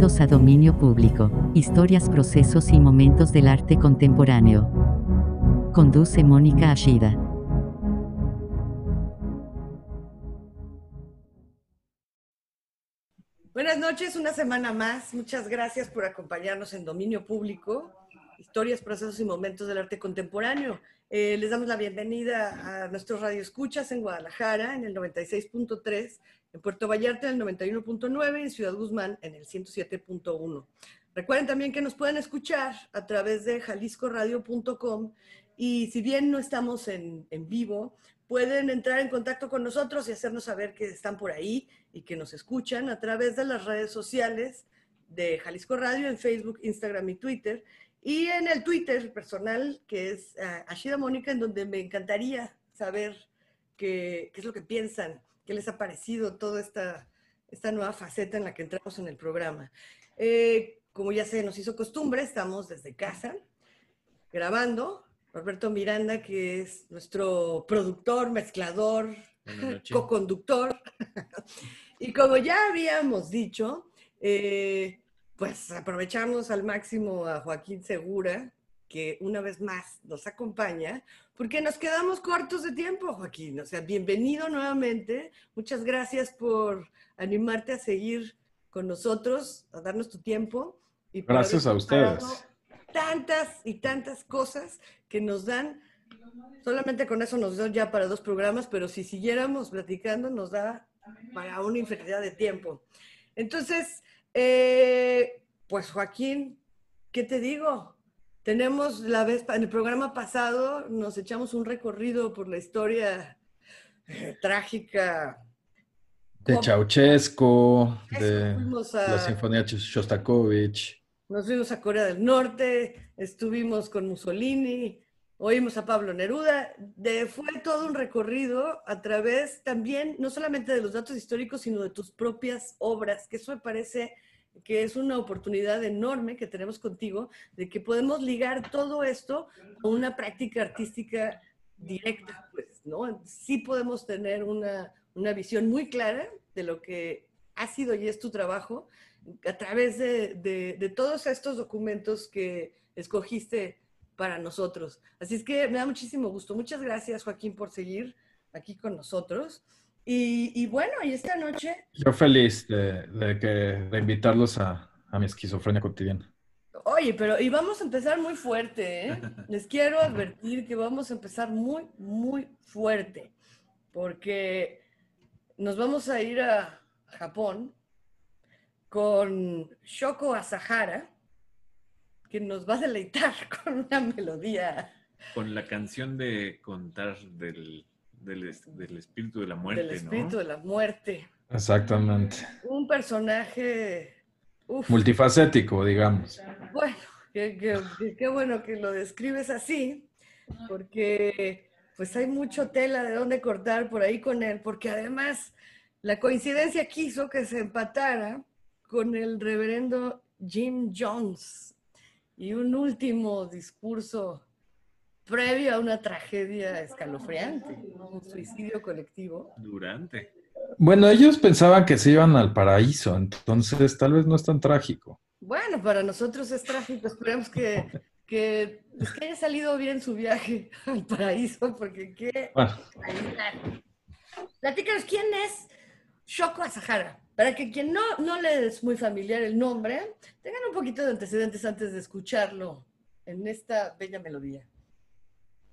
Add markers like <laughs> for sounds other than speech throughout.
A Dominio Público, historias, procesos y momentos del arte contemporáneo. Conduce Mónica Ashida. Buenas noches, una semana más. Muchas gracias por acompañarnos en Dominio Público, historias, procesos y momentos del arte contemporáneo. Eh, les damos la bienvenida a nuestros radioescuchas en Guadalajara en el 96.3 en Puerto Vallarta en el 91.9 y en Ciudad Guzmán en el 107.1. Recuerden también que nos pueden escuchar a través de jaliscoradio.com y si bien no estamos en, en, vivo, pueden entrar en contacto con nosotros y hacernos saber que están por ahí y que nos escuchan a través de las redes sociales de Jalisco Radio en Facebook, Instagram y Twitter. Y en el Twitter personal, que es uh, Ashida Mónica, en donde me encantaría saber qué, qué es lo que piensan ¿Qué les ha parecido toda esta, esta nueva faceta en la que entramos en el programa? Eh, como ya se nos hizo costumbre, estamos desde casa grabando. Roberto Miranda, que es nuestro productor, mezclador, co-conductor. <laughs> y como ya habíamos dicho, eh, pues aprovechamos al máximo a Joaquín Segura, que una vez más nos acompaña, porque nos quedamos cortos de tiempo, Joaquín. O sea, bienvenido nuevamente. Muchas gracias por animarte a seguir con nosotros, a darnos tu tiempo. Y gracias a ustedes. Tantas y tantas cosas que nos dan. Solamente con eso nos da ya para dos programas, pero si siguiéramos platicando nos da para una infinidad de tiempo. Entonces, eh, pues Joaquín, ¿qué te digo? Tenemos la vez, en el programa pasado nos echamos un recorrido por la historia eh, trágica. De Ceausescu, de la Sinfonía Shostakovich. Nos fuimos a Corea del Norte, estuvimos con Mussolini, oímos a Pablo Neruda. De, fue todo un recorrido a través también, no solamente de los datos históricos, sino de tus propias obras, que eso me parece que es una oportunidad enorme que tenemos contigo, de que podemos ligar todo esto a una práctica artística directa, pues, ¿no? Sí podemos tener una, una visión muy clara de lo que ha sido y es tu trabajo a través de, de, de todos estos documentos que escogiste para nosotros. Así es que me da muchísimo gusto. Muchas gracias, Joaquín, por seguir aquí con nosotros. Y, bueno, y esta noche... Yo feliz de, de, que, de invitarlos a, a, mi esquizofrenia cotidiana. Oye, pero y vamos a empezar muy fuerte, ¿eh? <laughs> Les quiero advertir que vamos a empezar muy, muy fuerte, porque nos vamos a ir a Japón con Shoko Asahara, que nos va a deleitar <laughs> con una melodía. Con la canción de contar del del, del, espíritu de la muerte. Del espíritu de la muerte. Exactamente. Un personaje uf. multifacético, digamos. Bueno, qué, bueno que lo describes así, porque pues hay mucho tela de dónde cortar por ahí con él, porque además la coincidencia quiso que se empatara con el reverendo Jim Jones y un último discurso previo a una tragedia escalofriante, un suicidio colectivo. Durante. Bueno, ellos pensaban que se iban al paraíso, entonces tal vez no es tan trágico. Bueno, para nosotros es trágico. Esperemos que, que, pues, que haya salido bien su viaje <laughs> al paraíso, porque qué... Bueno. Platícanos, ¿quién es Shoko Asahara? Para que quien no, no le es muy familiar el nombre, tengan un poquito de antecedentes antes de escucharlo en esta bella melodía.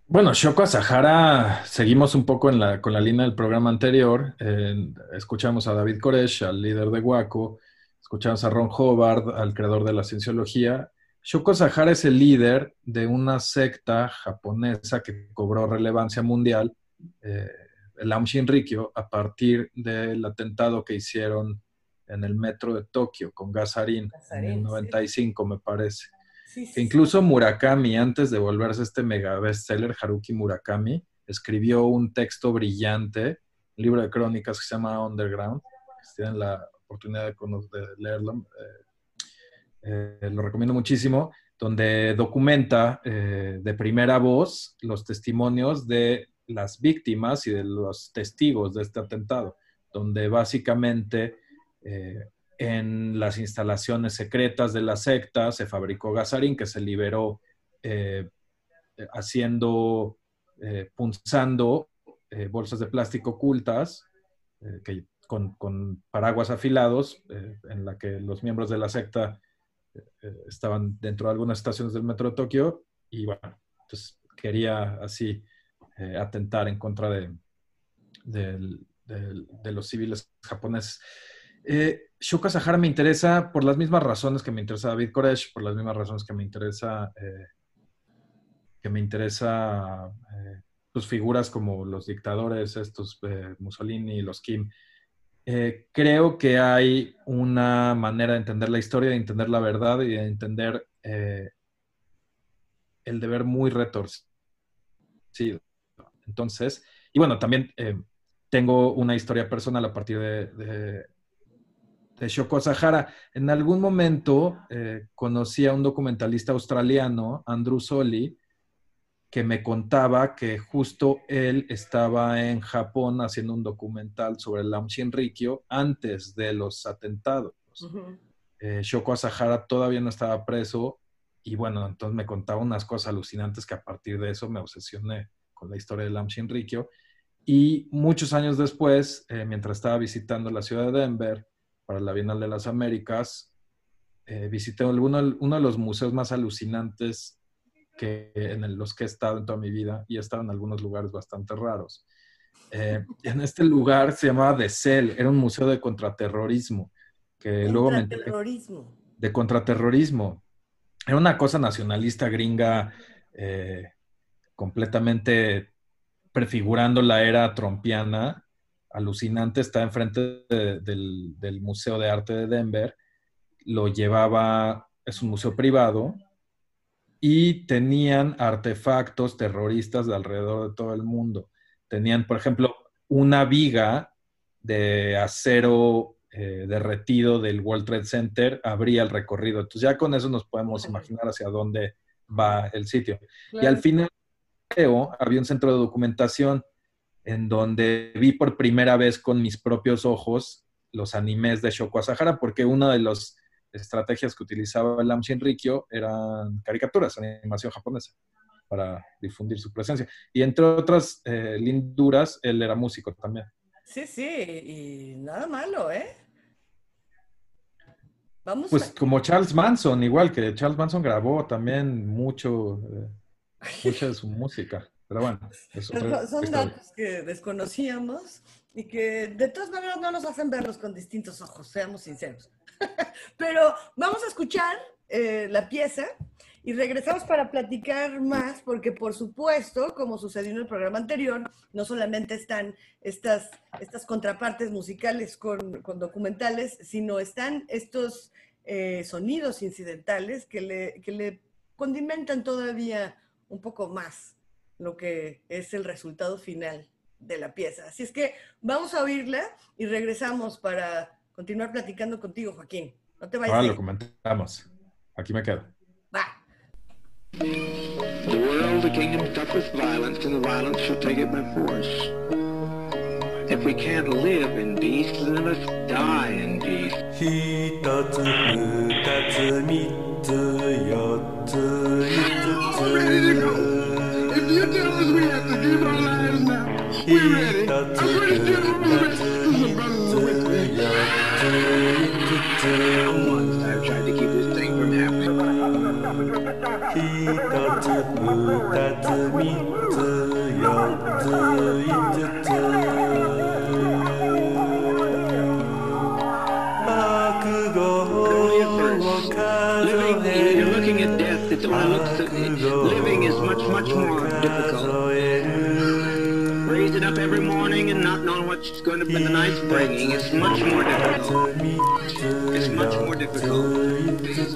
Bueno, Shoko Asahara, seguimos un poco en la, con la línea del programa anterior. Eh, escuchamos a David Koresh, al líder de Waco, escuchamos a Ron Hobart, al creador de la cienciología. Shoko Asahara es el líder de una secta japonesa que cobró relevancia mundial, eh, el Aum Shinrikyo, a partir del atentado que hicieron en el metro de Tokio con gasarín, en el 95, sí. me parece que incluso Murakami, antes de volverse este mega bestseller, Haruki Murakami, escribió un texto brillante, un libro de crónicas que se llama Underground, si tienen la oportunidad de, de leerlo, eh, eh, lo recomiendo muchísimo, donde documenta eh, de primera voz los testimonios de las víctimas y de los testigos de este atentado, donde básicamente en las instalaciones secretas de la secta se fabricó gasarín que se liberó eh, haciendo, eh, punzando eh, bolsas de plástico ocultas que, con, paraguas afilados en la que los miembros de la secta estaban dentro de algunas estaciones del metro de Tokio y bueno, quería así atentar en contra de, de los civiles japoneses. Eh, Shoko Sahara me interesa por las mismas razones que me interesa David Koresh, por las mismas razones que me interesa eh, que me interesa eh, figuras como los dictadores, estos eh, Mussolini los Kim. creo que hay una manera de entender la historia, de entender la verdad y de entender el deber muy retorcido. Entonces, y bueno, también tengo una historia personal a partir de Shoko Sahara. En algún momento eh, conocí a un documentalista australiano, Andrew Soli, que me contaba que justo él estaba en Japón haciendo un documental sobre el Aum Shinrikyo antes de los atentados. Eh, Shoko Asahara todavía no estaba preso y bueno, entonces me contaba unas cosas alucinantes que a partir de eso me obsesioné con la historia del Aum Shinrikyo. Y muchos años después, eh, mientras estaba visitando la ciudad de Denver, para la Bienal de las Américas, eh, visité uno, uno, de los museos más alucinantes que, en los que he estado en toda mi vida y he estado en algunos lugares bastante raros. Eh, <laughs> en este lugar se llamaba The Cell, era un museo de contraterrorismo. Que luego me de contraterrorismo. Era una cosa nacionalista gringa eh, completamente prefigurando la era trompiana alucinante, está enfrente del, Museo de Arte de Denver, lo llevaba, es un museo privado, y tenían artefactos terroristas de alrededor de todo el mundo. Tenían, por ejemplo, una viga de acero eh, derretido del World Trade Center, abría el recorrido. Entonces ya con eso nos podemos imaginar hacia dónde va el sitio. Y al final había un centro de documentación en donde vi por primera vez con mis propios ojos los animes de Shoko Asahara, porque una de las estrategias que utilizaba el Amshin Rikyo eran caricaturas, animación japonesa, para difundir su presencia. Y entre otras eh, linduras, él era músico también. Sí, sí, y nada malo, ¿eh? Vamos pues como Charles Manson, igual que Charles Manson grabó también mucho, eh, mucha de su música. Pero bueno, son datos que desconocíamos y que de todas maneras no nos hacen verlos con distintos ojos, seamos sinceros. <laughs> Pero vamos a escuchar eh, la pieza y regresamos para platicar más, porque por supuesto, como sucedió en el programa anterior, no solamente están estas, estas contrapartes musicales con, con documentales, sino están estos eh, sonidos incidentales que le, que le condimentan todavía un poco más lo que es el resultado final de la pieza. Así es que vamos a oírla y regresamos para continuar platicando contigo, Joaquín. No te vayas. Ah, lo comentamos. Aquí me quedo. Va. The world, the kingdom stuck with violence, and the violence shall take it by force. If we can't live in peace, then let's die in peace. Living, you're looking at death. It's all looks. Living is much, much more difficult. Up every morning and not knowing what's going to be the night's bringing, it's much more difficult. It's much more difficult.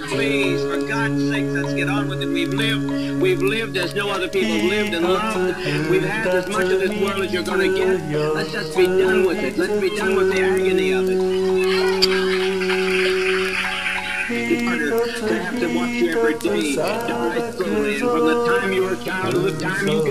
Please, for God's sake, let's get on with it. We've lived, we've lived as no other people have lived and loved. We've had as much of this world as you're going to get. Let's just be done with it. Let's be done with the agony of it to have to watch you every day die slowly. And from the time you were a child to the time you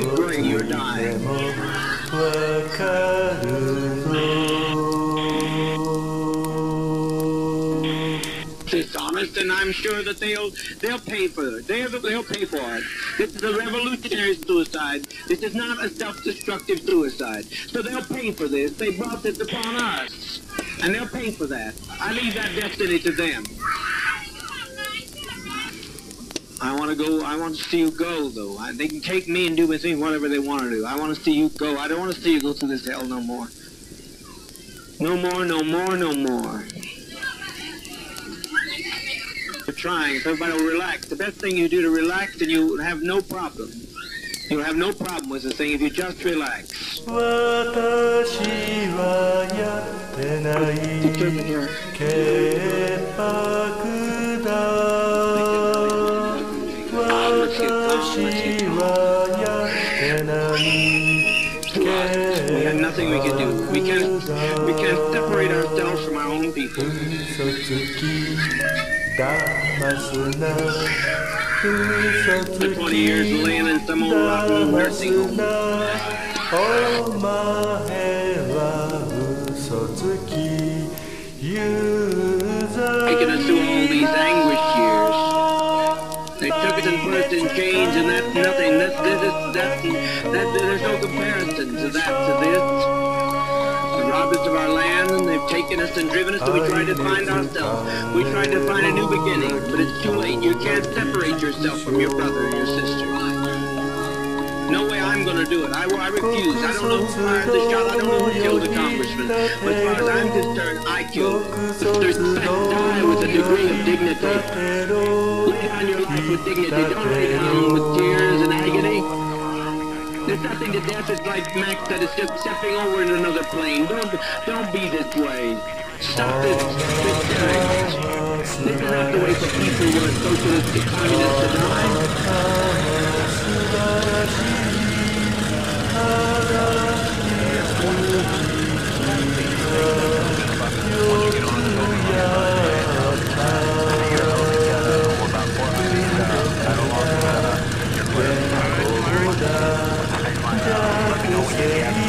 dishonest, and I'm sure that they'll they'll pay for it. They'll they'll pay for it. This is a revolutionary suicide. This is not a self-destructive suicide. So they'll pay for this. They brought this upon us, and they'll pay for that. I leave that destiny to them. I want to go. I want to see you go, though. I, they can take me and do with me whatever they want to do. I want to see you go. I don't want to see you go through this hell no more. No more, no more, no more. We're trying. So everybody will relax. The best thing you do to relax, and you have no problem. You'll have no problem with the thing if you just relax. Determined here. We had nothing we could do. We can't, we can't separate ourselves from our own people. 20 years. I can assume and chains, and that's nothing. That's that's that. There's no comparison to that to this. They robbed us of our land, and they've taken us and driven us. So we tried to find ourselves. We tried to find a new beginning, but it's too late. You can't separate yourself from your brother and your sister. No way I'm gonna do it. I, I refuse. I don't know who fired the shot. I don't know who killed the congressman. But as far as I'm concerned, I killed. There's die with a degree of dignity. Lay down your life with dignity. Don't lay down with tears and agony. There's nothing to death. It's like Max said. It's just stepping over in another plane. Don't don't be this way. Stop this. This is not the way for people who are socialist communists to die.「拿起笔，拿起笔，笔呀，就不要怕呀，不怕，为了那些。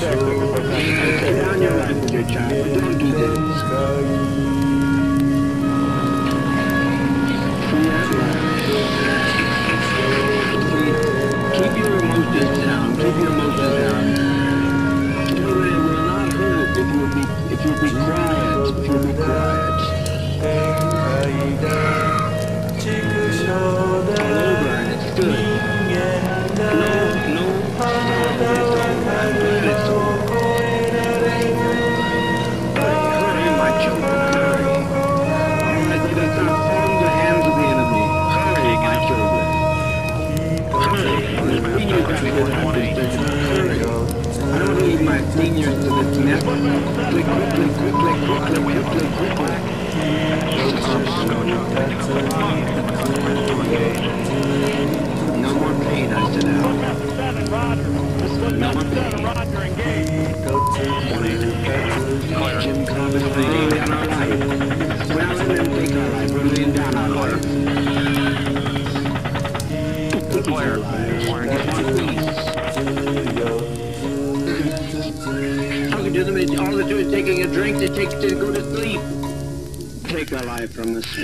Check the Clear. Clear. To take to go to sleep. Take our life from us.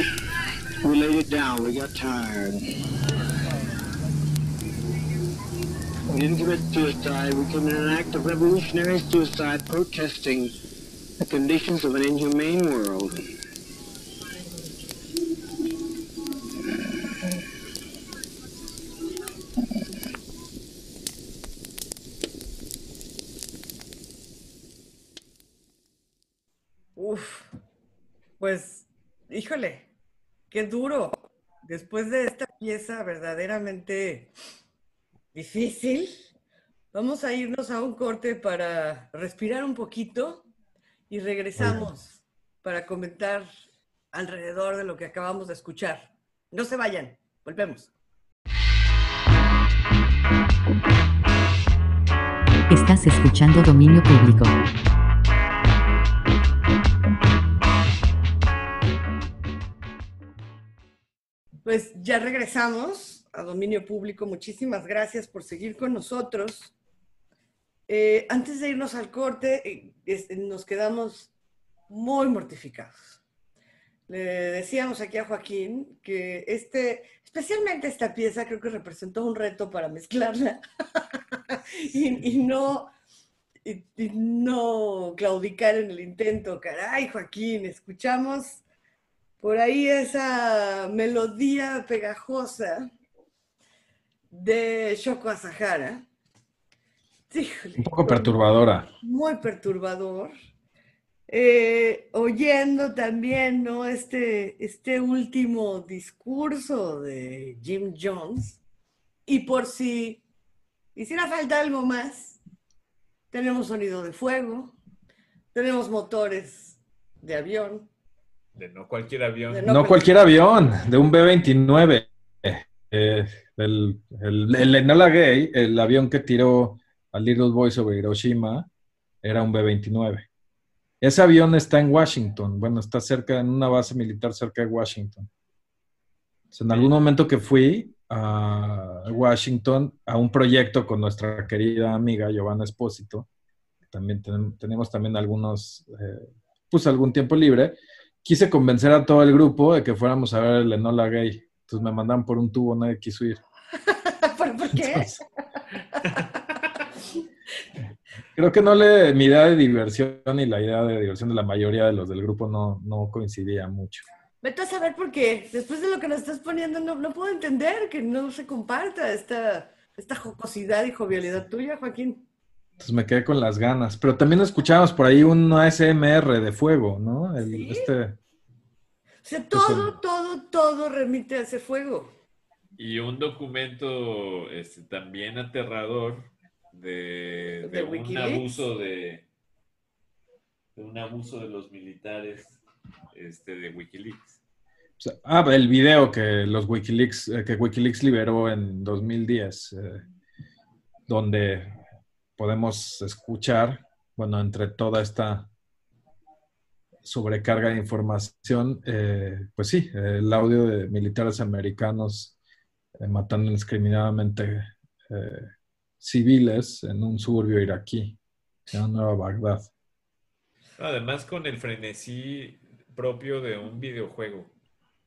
We laid it down. We got tired. We didn't commit suicide. We committed an act of revolutionary suicide protesting the conditions of an inhumane world. Híjole, qué duro. Después de esta pieza verdaderamente difícil, vamos a irnos a un corte para respirar un poquito y regresamos para comentar alrededor de lo que acabamos de escuchar. No se vayan, volvemos. Estás escuchando Dominio Público. Pues ya regresamos a dominio público. Muchísimas gracias por seguir con nosotros. Eh, antes de irnos al corte, eh, es- nos quedamos muy mortificados. Le decíamos aquí a Joaquín que este, especialmente esta pieza, creo que representó un reto para mezclarla <laughs> y no, y, y no claudicar en el intento. Caray, Joaquín, escuchamos por ahí esa melodía pegajosa de Shoko Asahara. Híjole, Un poco perturbadora. muy perturbador. Eh, oyendo también, ¿no? Este, este último discurso de Jim Jones. Y por si hiciera falta algo más, tenemos sonido de fuego, tenemos motores de avión. De no cualquier avión. De No, cualquier avión, de un B-29. Eh, el, el, el Enola Gay, el avión que tiró a Little Boy sobre Hiroshima, era un B-29. Ese avión está en Washington, bueno, está cerca, en una base militar cerca de Washington. En algún momento que fui a Washington a un proyecto con nuestra querida amiga Giovanna Espósito, también tenem- tenemos también algunos, eh, pues algún tiempo libre, quise convencer a todo el grupo de que fuéramos a ver el Enola Gay. Entonces me mandaron por un tubo, nadie quiso ir. <laughs> ¿Por, por qué? Entonces, creo que no le, mi idea de diversión y la idea de diversión de la mayoría de los del grupo no, no coincidía mucho. Vete a saber por qué. Después de lo que nos estás poniendo, no, no puedo entender que no se comparta esta, esta jocosidad y jovialidad tuya, Joaquín. Entonces me quedé con las ganas. Pero también escuchábamos por ahí un ASMR de fuego, ¿no? El- Sí. Este, O sea, todo, todo, todo remite a ese fuego. Y un documento este, también aterrador de, ¿De de un Wikileaks? abuso de, de un abuso de los militares este, de Wikileaks. o sea, ah, el video que los Wikileaks, eh, que Wikileaks liberó en 2010, eh, donde podemos escuchar, bueno, entre toda esta sobrecarga de información, eh, pues sí, el audio de militares americanos eh, matando indiscriminadamente eh, civiles en un suburbio iraquí, en Nueva Bagdad. Además con el frenesí propio de un videojuego.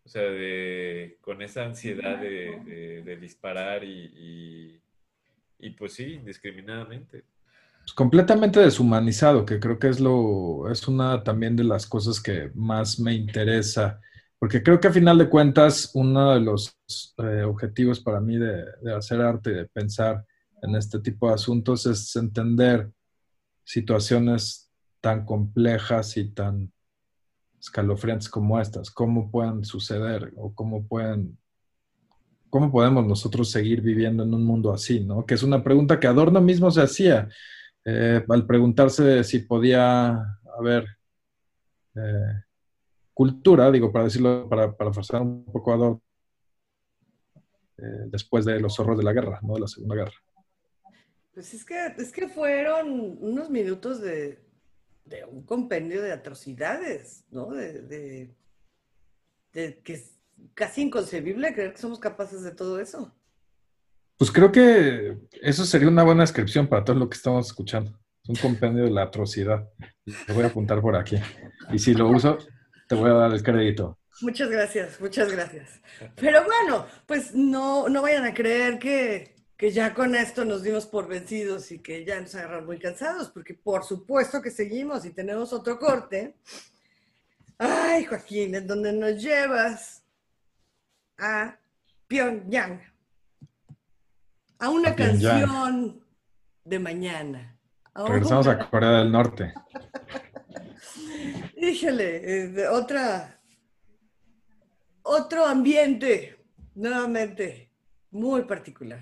O sea, de, con esa ansiedad de, disparar y, y, pues sí, indiscriminadamente. Pues, completamente deshumanizado, que creo que es lo, es una también de las cosas que más me interesa, porque creo que a final de cuentas uno de los eh, objetivos para mí de, de hacer arte, de pensar en este tipo de asuntos, es entender situaciones tan complejas y tan escalofriantes como estas, cómo pueden suceder o cómo pueden, cómo podemos nosotros seguir viviendo en un mundo así, ¿no? Que es una pregunta que Adorno mismo se hacía eh, al preguntarse si podía haber eh, cultura, digo, para decirlo, para, para forzar un poco a Adorno, eh, después de los horrores de la guerra, ¿no? De la Segunda Guerra. Pues es que, es que fueron unos minutos de, de un compendio de atrocidades, ¿no? De, de- de que casi inconcebible creer que somos capaces de todo eso. Pues creo que eso sería una buena descripción para todo lo que estamos escuchando. Es un compendio de la atrocidad. Lo voy a apuntar por aquí. Y si lo uso, te voy a dar el crédito. Muchas gracias, muchas gracias. Pero bueno, pues no, no vayan a creer que, que ya con esto nos dimos por vencidos y que ya nos agarran muy cansados, porque por supuesto que seguimos y tenemos otro corte. Ay, Joaquín, en donde nos llevas a Pyongyang, a una A canción de mañana. a Regresamos una- a Corea del Norte. <laughs> Híjole, eh, de otra, otro ambiente, nuevamente, muy particular.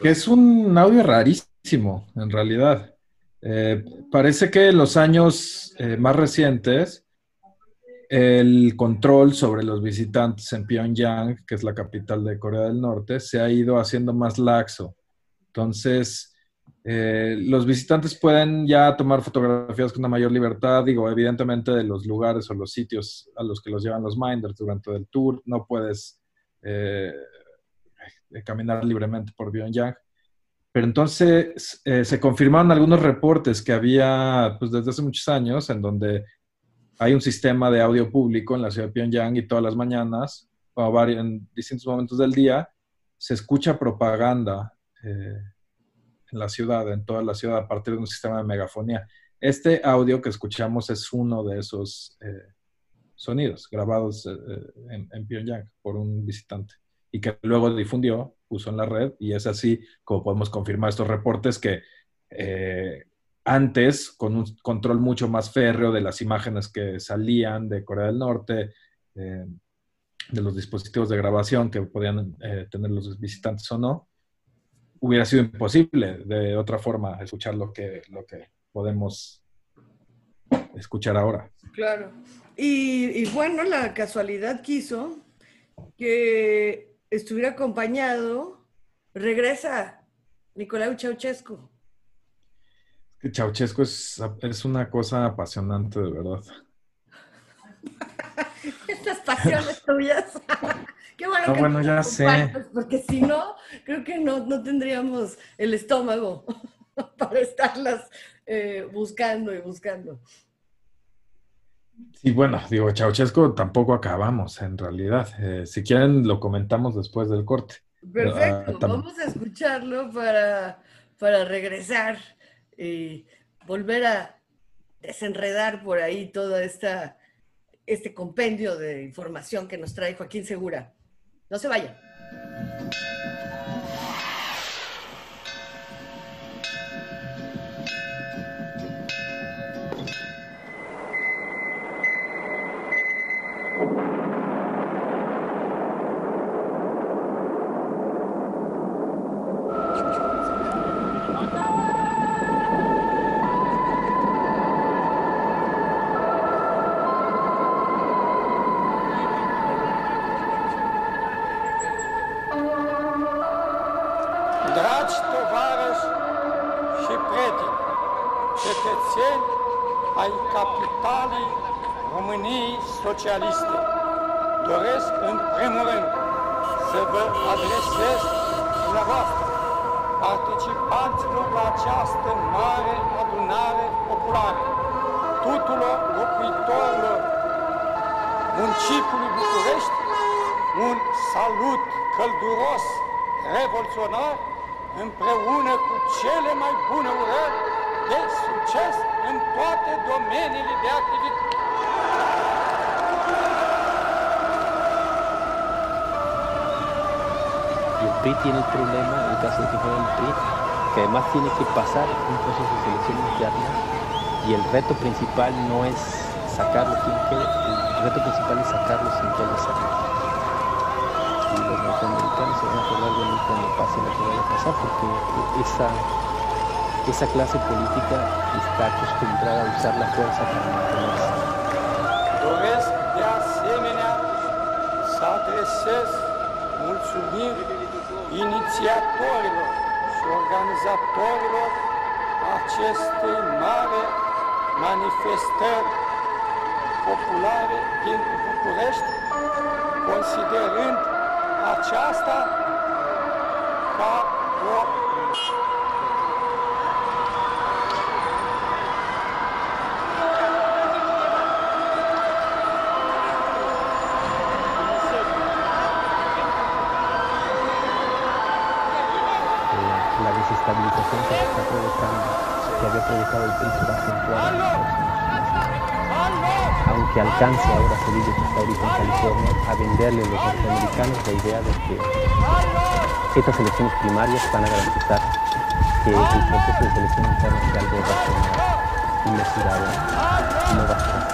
Que es un audio rarísimo, en realidad. Eh, parece que en los años eh, más recientes, el control sobre los visitantes en Pyongyang, que es la capital de Corea del Norte, se ha ido haciendo más laxo. Entonces, eh, los visitantes pueden ya tomar fotografías con una mayor libertad, digo, evidentemente de los lugares o los sitios a los que los llevan los minders durante el tour. No puedes eh, caminar libremente por Pyongyang. Pero entonces eh, se confirmaron algunos reportes que había pues, desde hace muchos años en donde hay un sistema de audio público en la ciudad de Pyongyang y todas las mañanas, o vari- en distintos momentos del día, se escucha propaganda eh, en la ciudad, en toda la ciudad, a partir de un sistema de megafonía. Este audio que escuchamos es uno de esos eh, sonidos grabados eh, eh, en, en Pyongyang por un visitante y que luego difundió, puso en la red y es así como podemos confirmar estos reportes que eh, antes, con un control mucho más férreo de las imágenes que salían de Corea del Norte, eh, de los dispositivos de grabación que podían eh, tener los visitantes o no, hubiera sido imposible de otra forma escuchar lo que, lo que podemos escuchar ahora. Claro. Y, y bueno, la casualidad quiso que estuviera acompañado, regresa Nicolau Ceausescu. Ceausescu es, es una cosa apasionante, de verdad. <laughs> Estas pasiones tuyas. <laughs> Qué bueno No, que bueno, ya sé. Porque si no, creo que no, no tendríamos el estómago <laughs> para estarlas eh, buscando y buscando. Sí, bueno, digo, Ceausescu tampoco acabamos, en realidad. Eh, si quieren, lo comentamos después del corte. Perfecto, Ah, vamos a escucharlo para, para regresar y volver a desenredar por ahí toda esta este compendio de información que nos trae Joaquín Segura. No se vayan. Revoluționar, împreună cu cele mai bune urări de succes în toate domeniile de activitate. Y el PRI tiene el problema, en el caso de que fuera el PRI, que además tiene que pasar un proceso de selección interna y el reto principal no es sacarlo quien quede, el reto principal es sacarlo sin que haya salido. Norteamericanos se van a acordar de mí cuando pase lo que vaya a pasar, porque esa, esa clase política está acostumbrada a usar la fuerza para populare din București, considerând marciasta Aunque alcance ahora Cedillo, que está ahorita en California, a venderle a los norteamericanos la idea de que estas elecciones primarias van a garantizar que el proceso de selección interna sea algo racional y mesurado no va a ser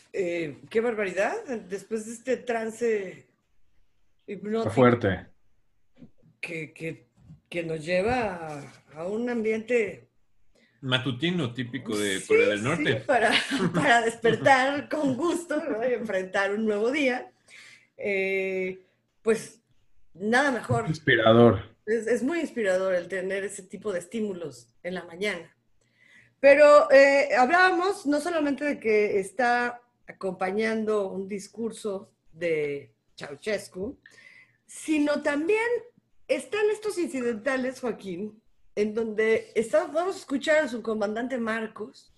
eh, qué barbaridad. Después de este trance Está hipnótico fuerte. que, que, que nos lleva a, a un ambiente Matutino típico de Sí, Corea del sí, Norte. para, <laughs> para despertar con gusto ¿no? y enfrentar un nuevo día. Eh, pues nada mejor. Inspirador. Es, es muy inspirador el tener ese tipo de estímulos en la mañana. Pero eh, hablábamos no solamente de que está acompañando un discurso de Ceausescu, sino también están estos incidentales, Joaquín, en donde está, vamos a escuchar a su comandante Marcos,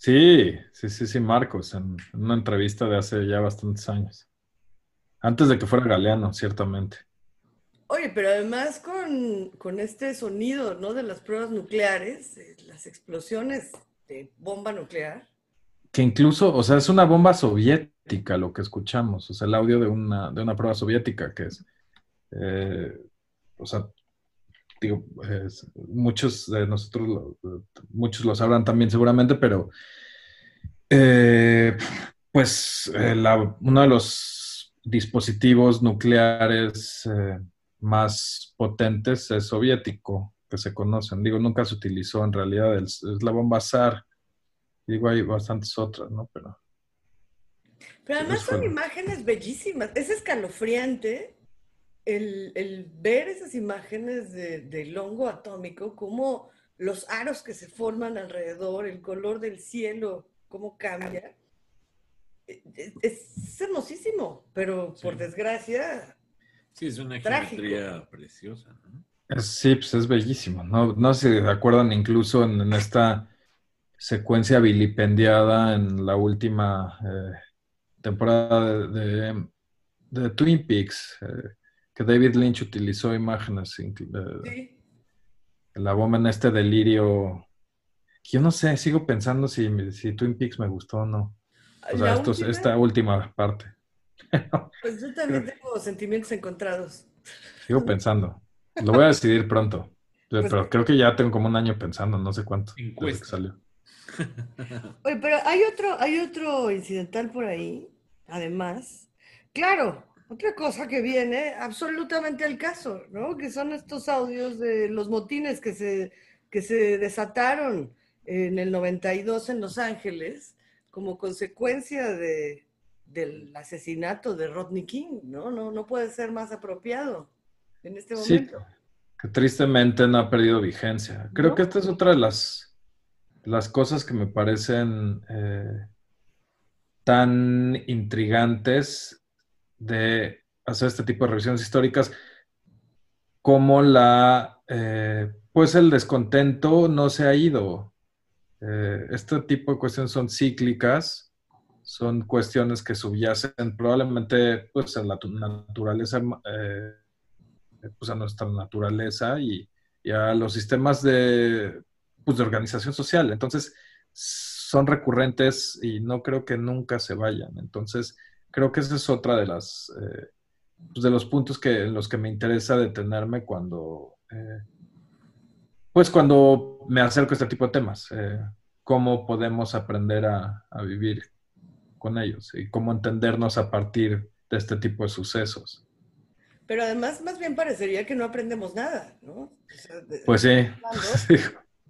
Sí, sí, sí, sí, Marcos, en, en una entrevista de hace ya bastantes años. Antes de que fuera Galeano, ciertamente. Oye, pero además con, con este sonido, ¿no? De las pruebas nucleares, eh, las explosiones de bomba nuclear. Que incluso, o sea, es una bomba soviética lo que escuchamos, o sea, el audio de una, de una prueba soviética que es, eh, o sea, digo, muchos de nosotros, muchos lo sabrán también seguramente, pero eh, pues eh, uno de los dispositivos nucleares más potentes es soviético, que se conocen. Digo, nunca se utilizó en realidad, es la bomba SAR. Digo, hay bastantes otras, ¿no? Pero Pero además son imágenes bellísimas. Es escalofriante el, el ver esas imágenes de- del hongo atómico, cómo los aros que se forman alrededor, el color del cielo, cómo cambia. Eh, eh, Es, hermosísimo, pero por Sí. desgracia, Sí, es una Trágico. geometría preciosa. ¿no? es- sí, pues es bellísimo. No, no sé si se acuerdan incluso en, en esta secuencia vilipendiada en la última eh, temporada de, de- de Twin Peaks, eh, que David Lynch utilizó imágenes de, sí. la bomba en este delirio. Yo no sé, sigo pensando si, si Twin Peaks me gustó o no. O sea, La estos- última, esta última parte. <laughs> pues yo también tengo sentimientos encontrados. Sigo pensando. Lo voy a decidir pronto. <laughs> Pero, Pues- creo que ya tengo como un año pensando, no sé cuánto. desde que Encuesta. salió. Oye, pero hay otro, hay otro incidental por ahí, además. Claro, otra cosa que viene absolutamente al caso, ¿no? Que son estos audios de los motines que se, que se desataron en el 92 en Los Ángeles como consecuencia de, del asesinato de Rodney King, ¿no? No, no puede ser más apropiado en este Sí, momento. que tristemente no ha perdido vigencia. Creo No. que esta es otra de las, las cosas que me parecen eh, tan intrigantes de hacer este tipo de revisiones históricas, como la, eh, pues el descontento no se ha ido. Eh, este tipo de cuestiones son cíclicas, son cuestiones que subyacen probablemente pues, en la tu- naturaleza pues, a nuestra naturaleza y, y a los sistemas de, pues, de organización social. Entonces, son recurrentes y no creo que nunca se vayan. Entonces, creo que esa es otra de las eh, pues, de los puntos que, en los que me interesa detenerme cuando eh, pues cuando me acerco a este tipo de temas. eh, cómo podemos aprender a, a vivir con ellos y cómo entendernos a partir de este tipo de sucesos. Pero además, más bien parecería que no aprendemos nada, ¿no? O sea, de- Pues sí, hablando <laughs> sí.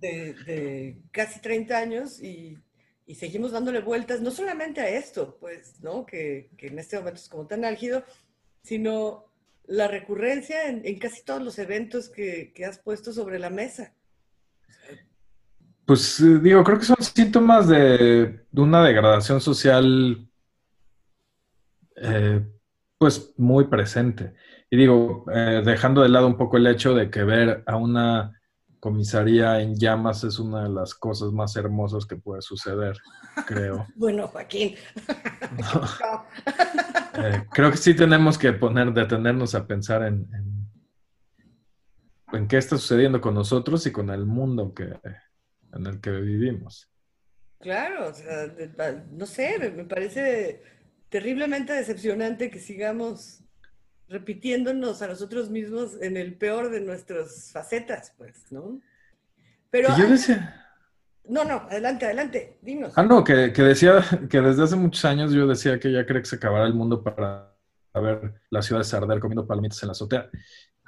De, casi 30 años y, y seguimos dándole vueltas, no solamente a esto, pues, ¿no? Que, que en este momento es como tan álgido, sino la recurrencia en, en casi todos los eventos que, que has puesto sobre la mesa. Pues eh, digo, creo que son síntomas de, de una degradación social, eh, pues muy presente. Y digo, eh, dejando de lado un poco el hecho de que ver a una comisaría en llamas es una de las cosas más hermosas que puede suceder, creo. <laughs> Bueno, Joaquín. No. <laughs> Eh, creo que sí tenemos que poner, detenernos a pensar en, en, en qué está sucediendo con nosotros y con el mundo que, en el que vivimos. Claro, o sea, no sé, me parece terriblemente decepcionante que sigamos repitiéndonos a nosotros mismos en el peor de nuestras facetas, pues, ¿no? Pero, yo antes- decía, no, no, adelante, adelante, dinos. ah, no, que, que decía que desde hace muchos años yo decía que ya cree que se acabará el mundo para ver las ciudades arder comiendo palomitas en la azotea.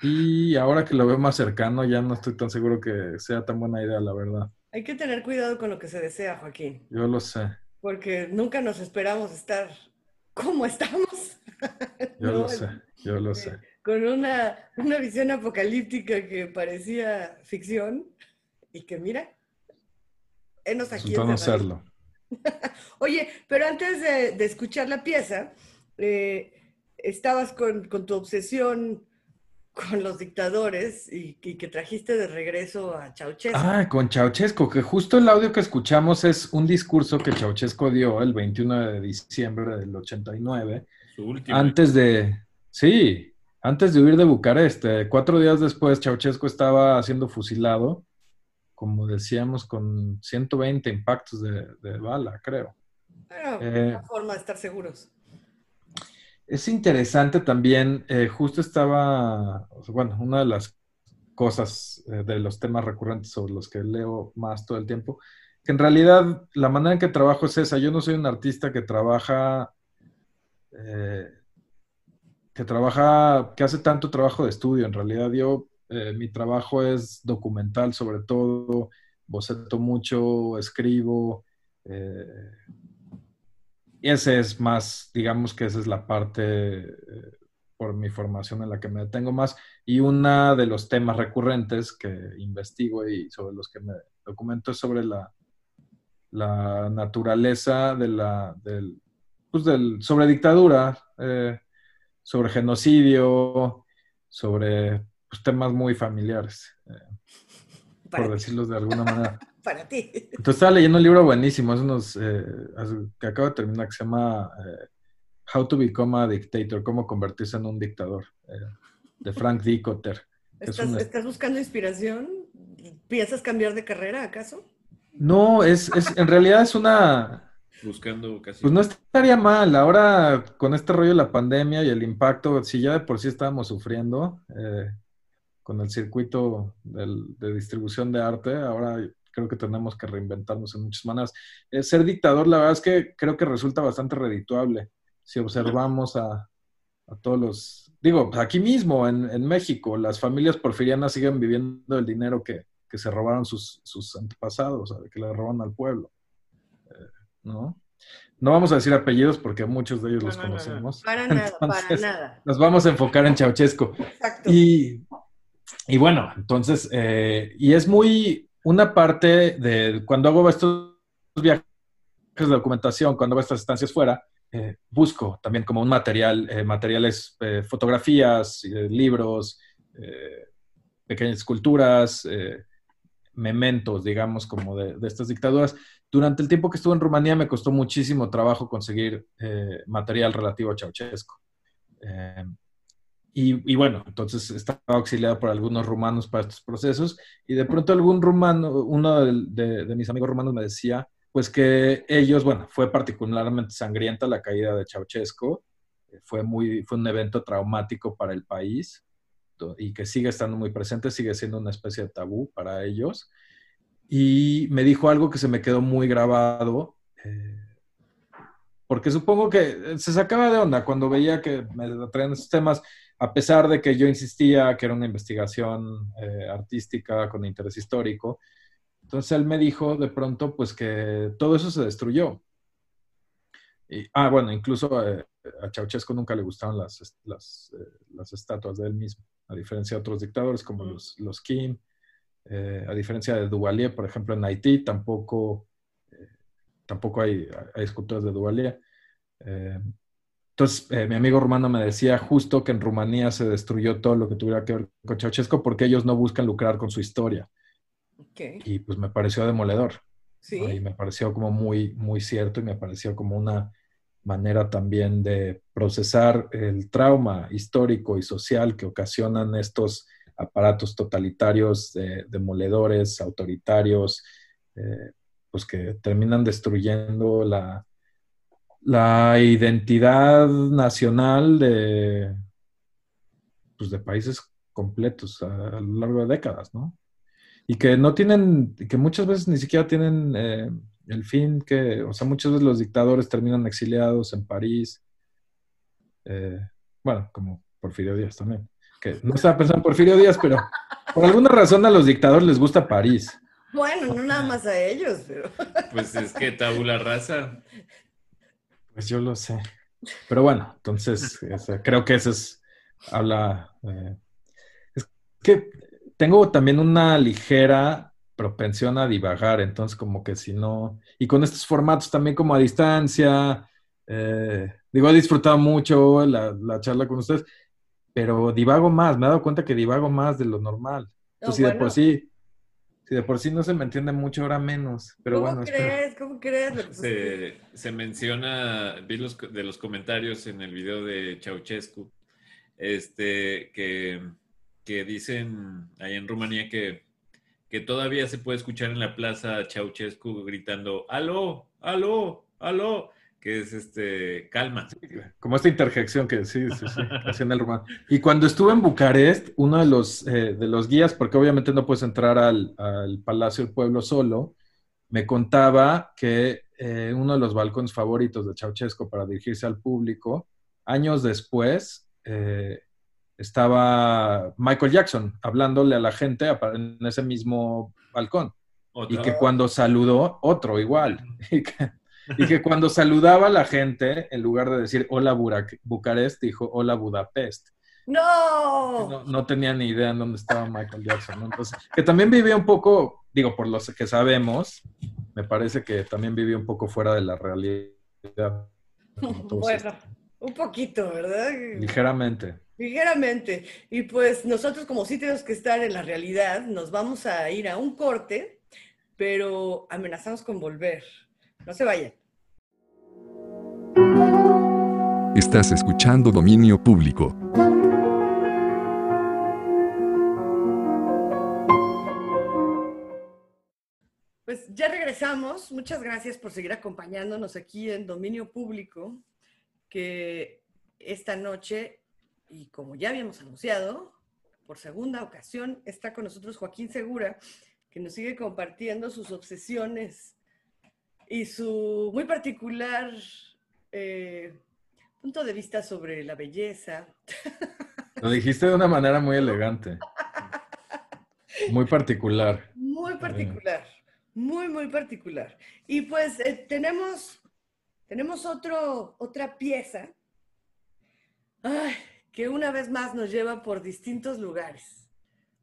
Y ahora que lo veo más cercano, ya no estoy tan seguro que sea tan buena idea, la verdad. Hay que tener cuidado con lo que se desea, Joaquín, Yo lo sé, porque nunca nos esperamos estar como estamos. <laughs> yo ¿no? lo sé, yo lo sé. Con una, una visión apocalíptica que parecía ficción y que mira, enos aquí Resultó no serlo. Oye, pero antes de, de escuchar la pieza, eh, estabas con, con tu obsesión con los dictadores y, y que trajiste de regreso a Ceausescu. Ah, con Ceausescu, que justo el audio que escuchamos es un discurso que Ceausescu dio el 21 de diciembre del 89, Su último. antes de, sí, antes de huir de Bucarest. Eh, Cuatro días después, Ceausescu estaba siendo fusilado, como decíamos, con 120 impactos de, de bala, creo. Bueno, eh, una forma de estar seguros. Es interesante también, eh, justo estaba, bueno, una de las cosas eh, de los temas recurrentes sobre los que leo más todo el tiempo, que en realidad la manera en que trabajo es esa. Yo no soy un artista que trabaja, eh, que trabaja, que hace tanto trabajo de estudio. En realidad yo, eh, mi trabajo es documental sobre todo, boceto mucho, escribo. eh, y ese es más, digamos que esa es la parte eh, por mi formación en la que me detengo más. Y uno de los temas recurrentes que investigo y sobre los que me documento es sobre la, la naturaleza de la, del, pues del, sobre dictadura, sobre genocidio, sobre pues, temas muy familiares, eh, por decirlos de alguna manera. <laughs> para ti. Entonces estaba leyendo un libro buenísimo, es unos, eh, que acaba de terminar, que se llama eh, How to Become a Dictator, cómo convertirse en un dictador, de Frank D. Cotter. Es ¿Estás, estás buscando inspiración? ¿Piensas cambiar de carrera acaso? No, es, es, en realidad es una, Buscando casi. pues no estaría mal, ahora con este rollo de la pandemia y el impacto, si ya de por sí estábamos sufriendo eh, con el circuito del- de distribución de arte, ahora creo que tenemos que reinventarnos en muchas maneras. Eh, ser dictador, la verdad es que creo que resulta bastante redituable si observamos a, a todos los, digo, pues aquí mismo en, en México, las familias porfirianas siguen viviendo el dinero que, que se robaron sus, sus antepasados, que le roban al pueblo. ¿No? No vamos a decir apellidos porque muchos de ellos No, los no, no, no. conocemos. Para <laughs> nada, para nada. Nos vamos a enfocar en Ceausescu. Exacto. Y, y bueno, entonces, eh, y es muy una parte de cuando hago estos viajes de documentación, cuando hago estas estancias fuera, eh, busco también como un material, eh, materiales, fotografías, libros, pequeñas esculturas, mementos, digamos, como de, de estas dictaduras. Durante el tiempo que estuve en Rumanía me costó muchísimo trabajo conseguir eh, material relativo a Ceausescu. Eh, y, bueno, entonces estaba auxiliado por algunos rumanos para estos procesos y de pronto algún rumano, uno de, de, mis amigos rumanos me decía, pues que ellos, bueno, fue particularmente sangrienta la caída de Ceausescu, fue, muy, fue un evento traumático para el país y que sigue estando muy presente, sigue siendo una especie de tabú para ellos. Y me dijo algo que se me quedó muy grabado, eh, porque supongo que se sacaba de onda cuando veía que me traían esos temas, a pesar de que yo insistía que era una investigación eh, artística con interés histórico. Entonces él me dijo de pronto pues que todo eso se destruyó. Y, ah, bueno, incluso eh, a Ceausescu nunca le gustaban las, las, eh, las, estatuas de él mismo, a diferencia de otros dictadores como los, los Kim, eh, a diferencia de Duvalier, por ejemplo, en Haití tampoco, eh, tampoco hay, hay, esculturas de Duvalier. Eh, entonces, mi amigo rumano me decía justo que en Rumanía se destruyó todo lo que tuviera que ver con Ceausescu porque ellos no buscan lucrar con su historia. Okay. Y pues me pareció demoledor. Sí. ¿no? Y me pareció como muy, muy cierto y me pareció como una manera también de procesar el trauma histórico y social que ocasionan estos aparatos totalitarios, eh, demoledores, autoritarios, eh, pues que terminan destruyendo la, la identidad nacional de, pues de países completos a, lo largo de décadas, ¿no? Y que no tienen, que muchas veces ni siquiera tienen eh, el fin que, o sea, muchas veces los dictadores terminan exiliados en París. Eh, bueno, como Porfirio Díaz también. Que no estaba pensando en Porfirio Díaz, pero por alguna razón a los dictadores les gusta París. Bueno, no nada más a ellos, pero... Pues es que tabula rasa. Pues yo lo sé. Pero bueno, entonces creo que eso es, habla, eh, es que tengo también una ligera propensión a divagar, entonces como que si no, y con estos formatos también como a distancia, eh, digo, he disfrutado mucho la, la charla con ustedes, pero divago más, me he dado cuenta que divago más de lo normal. Entonces, si de por sí, si de por sí no se me entiende mucho, ahora menos, pero ¿Cómo bueno, espero- crees? ¿Cómo crees? Se, se menciona, vi los, de los comentarios en el video de Ceausescu, este, que, que dicen ahí en Rumanía que, que todavía se puede escuchar en la plaza a Ceausescu gritando, aló, aló, aló, que es este, calma. Como esta interjección que sí, sí, sí, hacía en el romano. Y cuando estuve en Bucarest, uno de los, eh, de los guías, porque obviamente no puedes entrar al, al Palacio del Pueblo solo, me contaba que eh, uno de los balcones favoritos de Ceausescu para dirigirse al público, años después, eh, estaba Michael Jackson hablándole a la gente en ese mismo balcón. Y que cuando saludó, otro igual. <laughs> Y que, y que cuando saludaba a la gente, en lugar de decir hola Burak- Bucarest, dijo hola Budapest. ¡No! No, no tenía ni idea en dónde estaba Michael Jackson. ¿no? Entonces, que también vivía un poco, digo, por los que sabemos, me parece que también vivía un poco fuera de la realidad. Bueno, un poquito, ¿verdad? Ligeramente. Ligeramente. Y pues nosotros como sí tenemos que estar en la realidad, nos vamos a ir a un corte, pero amenazamos con volver. No se vayan. Estás escuchando Dominio Público. Pues ya regresamos. Muchas gracias por seguir acompañándonos aquí en Dominio Público, que esta noche, y como ya habíamos anunciado, por segunda ocasión está con nosotros Joaquín Segura, que nos sigue compartiendo sus obsesiones y su muy particular eh, punto de vista sobre la belleza. <laughs> Lo dijiste de una manera muy elegante. Muy particular. Muy particular, muy, muy particular. Y pues eh, tenemos, tenemos otro, otra pieza ay, que una vez más nos lleva por distintos lugares.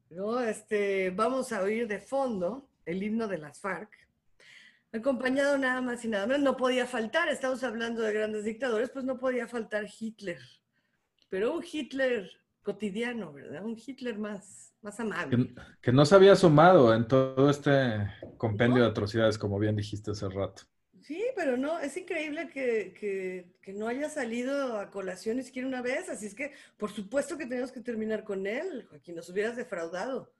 ¿no? Este, vamos a oír de fondo el himno de las FARC, acompañado nada más y nada menos. No podía faltar, estamos hablando de grandes dictadores, pues no podía faltar Hitler. Pero un Hitler cotidiano, ¿verdad? Un Hitler más, más amable. Que, que no se había asomado en todo este compendio de atrocidades, como bien dijiste hace rato. Sí, pero no, es increíble que, que- que no haya salido a colación ni siquiera una vez, así es que por supuesto que tenemos que terminar con él, Joaquín, nos hubieras defraudado.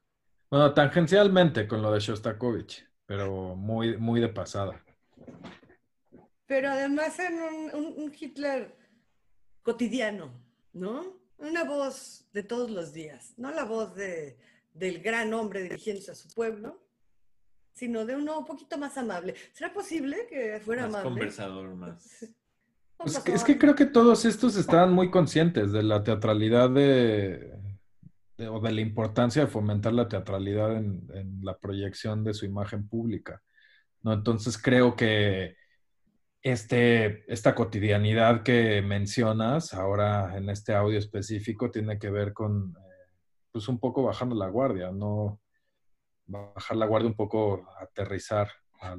Bueno, tangencialmente con lo de Shostakovich, pero muy, muy de pasada. Pero además en un, un- un Hitler cotidiano, ¿no? Una voz de todos los días, no la voz de, del gran hombre dirigiéndose a su pueblo, sino de uno un poquito más amable. ¿Será posible que fuera Más amable? conversador, <laughs> más. Pues es que- es que creo que todos estos estaban muy conscientes de la teatralidad de, de- o de la importancia de fomentar la teatralidad en, en la proyección de su imagen pública. ¿no? Entonces creo que este, esta cotidianidad que mencionas ahora en este audio específico tiene que ver con, eh, pues un poco bajando la guardia, no bajar la guardia un poco, aterrizar a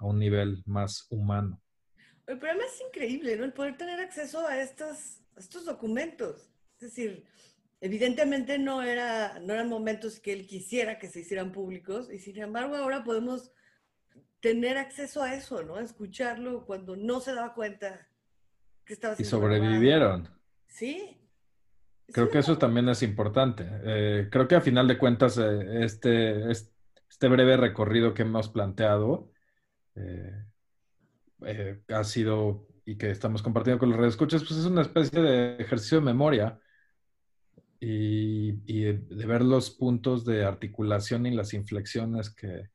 un nivel más humano. El problema es increíble, ¿no? El poder tener acceso a estos, a estos documentos. Es decir, evidentemente no, era, no eran momentos que él quisiera que se hicieran públicos y sin embargo ahora podemos tener acceso a eso, ¿no? A escucharlo cuando no se daba cuenta que estaba Y siendo grabado. sobrevivieron. Sí. Creo Sí, que eso también es importante. Eh, creo que a final de cuentas, eh, este, es- este breve recorrido que hemos planteado eh, ha sido y que estamos compartiendo con los radioescuchas, pues es una especie de ejercicio de memoria y, y de, de ver los puntos de articulación y las inflexiones que,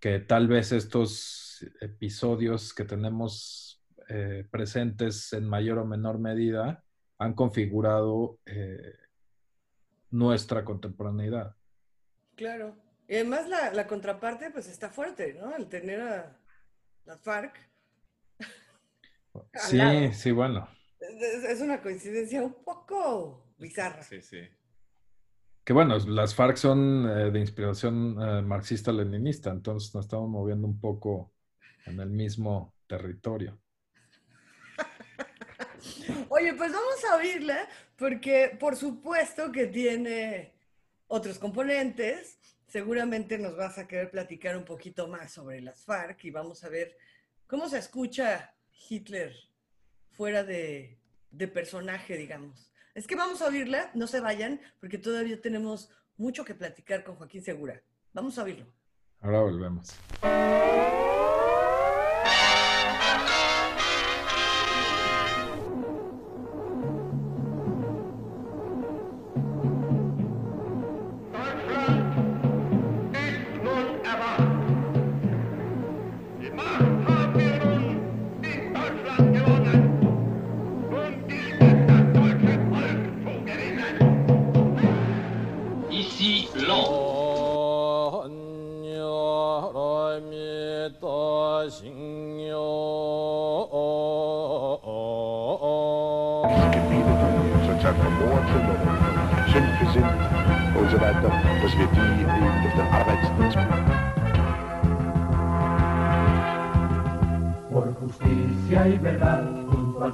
que tal vez estos episodios que tenemos eh, presentes en mayor o menor medida han configurado eh, nuestra contemporaneidad. Claro. Y además la, la contraparte pues está fuerte, ¿no? El tener a las FARC. <laughs> al Sí, sí, bueno. Es, es una coincidencia un poco bizarra. Sí, sí. Que bueno, las FARC son eh, de inspiración eh, marxista-leninista, entonces nos estamos moviendo un poco en el mismo territorio. Oye, pues vamos a oírla porque por supuesto que tiene otros componentes. Seguramente nos vas a querer platicar un poquito más sobre las FARC y vamos a ver cómo se escucha Hitler fuera de, de personaje, digamos. Es que vamos a oírla, no se vayan, porque todavía tenemos mucho que platicar con Joaquín Segura. Vamos a oírlo. Ahora volvemos.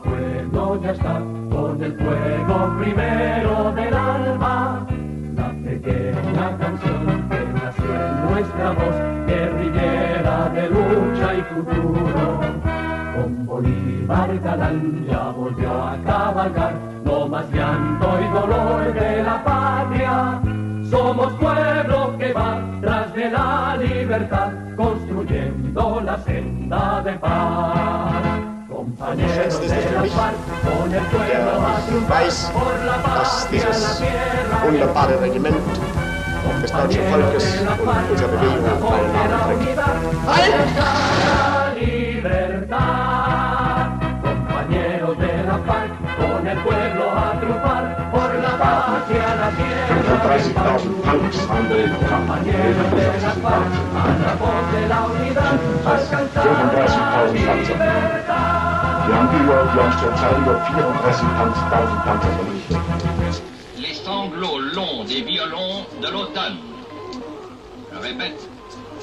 Al pueblo ya está, Paz, con el pueblo a triunfar por la patria, la tierra y el wunderbare Regiment des deutschen Volkes und unserer Bewegung allen Namen trägt. la libertad. Compañeros de la paz, con el pueblo a triunfar por la patria, la tierra y el pan. 30.000 Tanks haben wir in Compañeros de la paz, a la voz de la unidad, alcanzar la 35.000 Panzer. libertad. Wir haben über, wir haben zur Zahl über 34.000 Panzer vernichtet. Les sanglots longs des violons de l'automne. Je répète,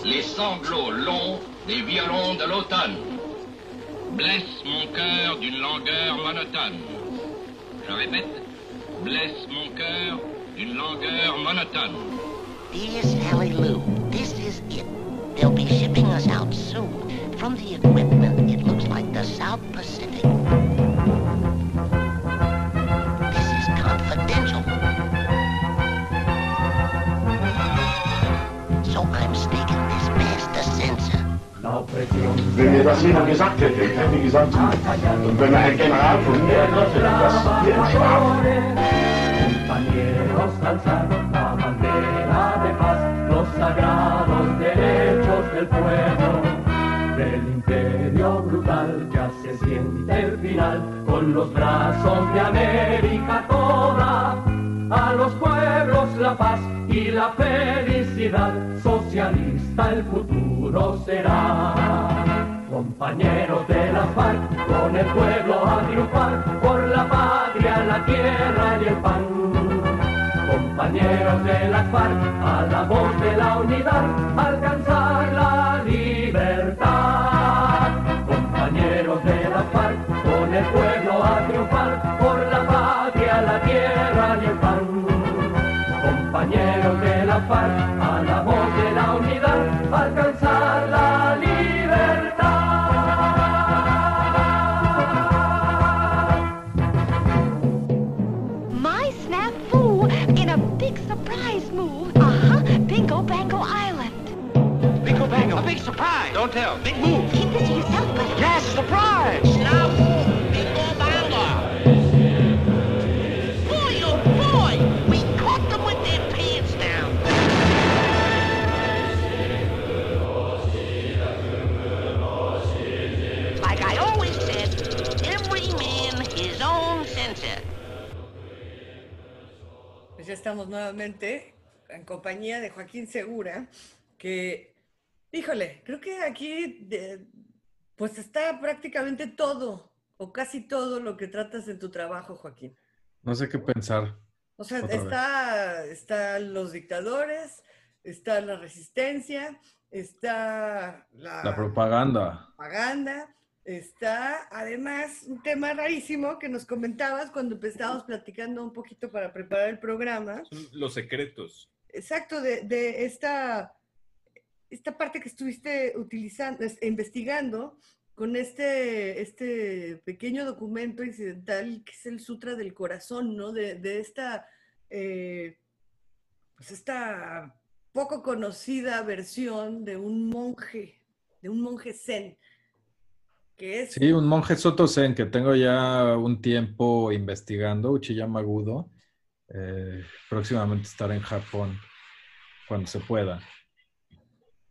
les sanglots longs des violons de l'automne blessent mon cœur d'une langueur monotone. Je répète, blessent mon cœur d'une langueur monotone. Dear Sally Lou, this is it. They'll be shipping us out soon. From the equipment, like the South Pacific. This is confidential. So I'm sneaking this past the censor. Wenn mir das jemand gesagt hätte, ich hätte gesagt, und wenn ein General von mir hätte das hier im los sagrados derechos del pueblo. Del imperio brutal ya se siente el final, con los brazos de América toda. A los pueblos la paz y la felicidad, socialista el futuro será. Compañeros de la FARC, con el pueblo a triunfar, por la patria, la tierra y el pan. Compañeros de la FARC, a la voz de la unidad, alcanzar la libertad. Ya estamos nuevamente en compañía de Joaquín Segura, que, híjole, creo que aquí de- pues está prácticamente todo, o casi todo lo que tratas en tu trabajo, Joaquín. No sé qué pensar. O sea, está, están los dictadores, está la resistencia, está la, La propaganda. propaganda, está además un tema rarísimo que nos comentabas cuando estábamos platicando un poquito para preparar el programa. Los secretos. Exacto, de, de esta, esta parte que estuviste utilizando, es- investigando con este, este pequeño documento incidental que es el Sutra del Corazón, ¿no? De, de esta, eh, pues esta poco conocida versión de un monje, de un monje zen, Sí, un monje Soto Zen que tengo ya un tiempo investigando, Uchiyama Gudo. Eh, próximamente estaré en Japón cuando se pueda.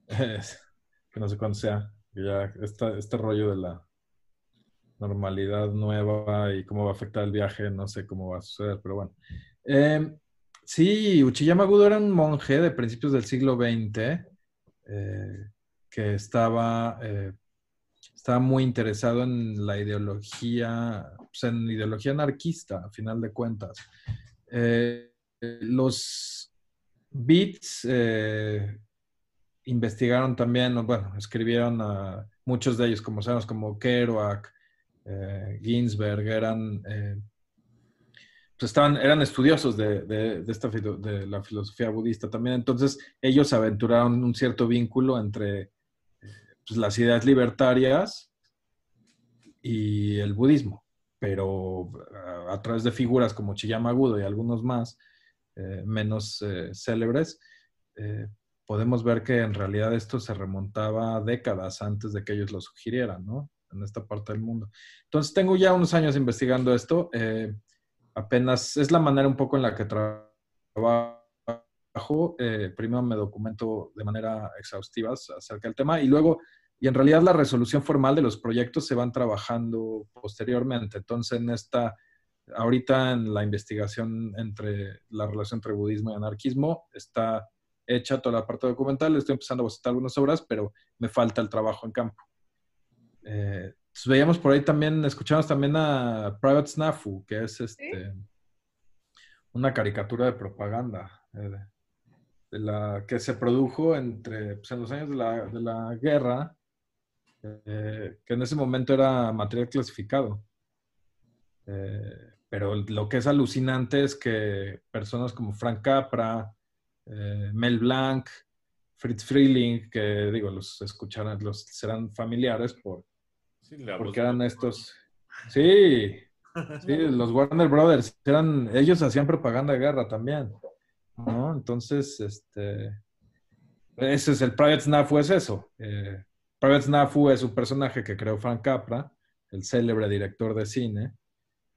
Que no sé cuándo sea. Ya este rollo de la normalidad nueva y cómo va a afectar el viaje, no sé cómo va a suceder, pero bueno. Eh, sí, Uchiyama Gudo era un monje de principios del siglo XX eh, que estaba... eh, estaba muy interesado en la ideología, pues, en ideología anarquista, a final de cuentas. Eh, los Beats eh, investigaron también, bueno, escribieron a muchos de ellos, como sabemos, como Kerouac, eh, Ginsberg, eran, eh, pues estaban, eran estudiosos de, de- esta, de la filosofía budista también. Entonces, ellos aventuraron un cierto vínculo entre pues, las ideas libertarias y el budismo, pero a, a través de figuras como Chiyama Gudo y algunos más eh, menos eh, célebres, eh, podemos ver que en realidad esto se remontaba décadas antes de que ellos lo sugirieran, ¿no? En esta parte del mundo. Entonces, tengo ya unos años investigando esto. eh, apenas es la manera un poco en la que trabajo. Eh, primero me documento de manera exhaustiva acerca del tema y luego, y en realidad la resolución formal de los proyectos se van trabajando posteriormente. Entonces, en esta, ahorita en la investigación entre la relación entre budismo y anarquismo, está hecha toda la parte documental, estoy empezando a bocetar algunas obras, pero me falta el trabajo en campo. Eh, veíamos por ahí también, escuchamos también a Private Snafu, que es este, una caricatura de propaganda eh, de, la que se produjo entre, pues, en los años de la, de la guerra, eh, que en ese momento era material clasificado. Eh, pero lo que es alucinante es que personas como Frank Capra, eh, Mel Blanc, Fritz Freeling, que digo, los escucharán, los serán familiares por, Sí, porque eran estos. Sí, <laughs> sí, los Warner Brothers eran, ellos hacían propaganda de guerra también, ¿no? Entonces, este, ese es el Private Snafu, es eso. Eh, Private Snafu es un personaje que creó Frank Capra, el célebre director de cine,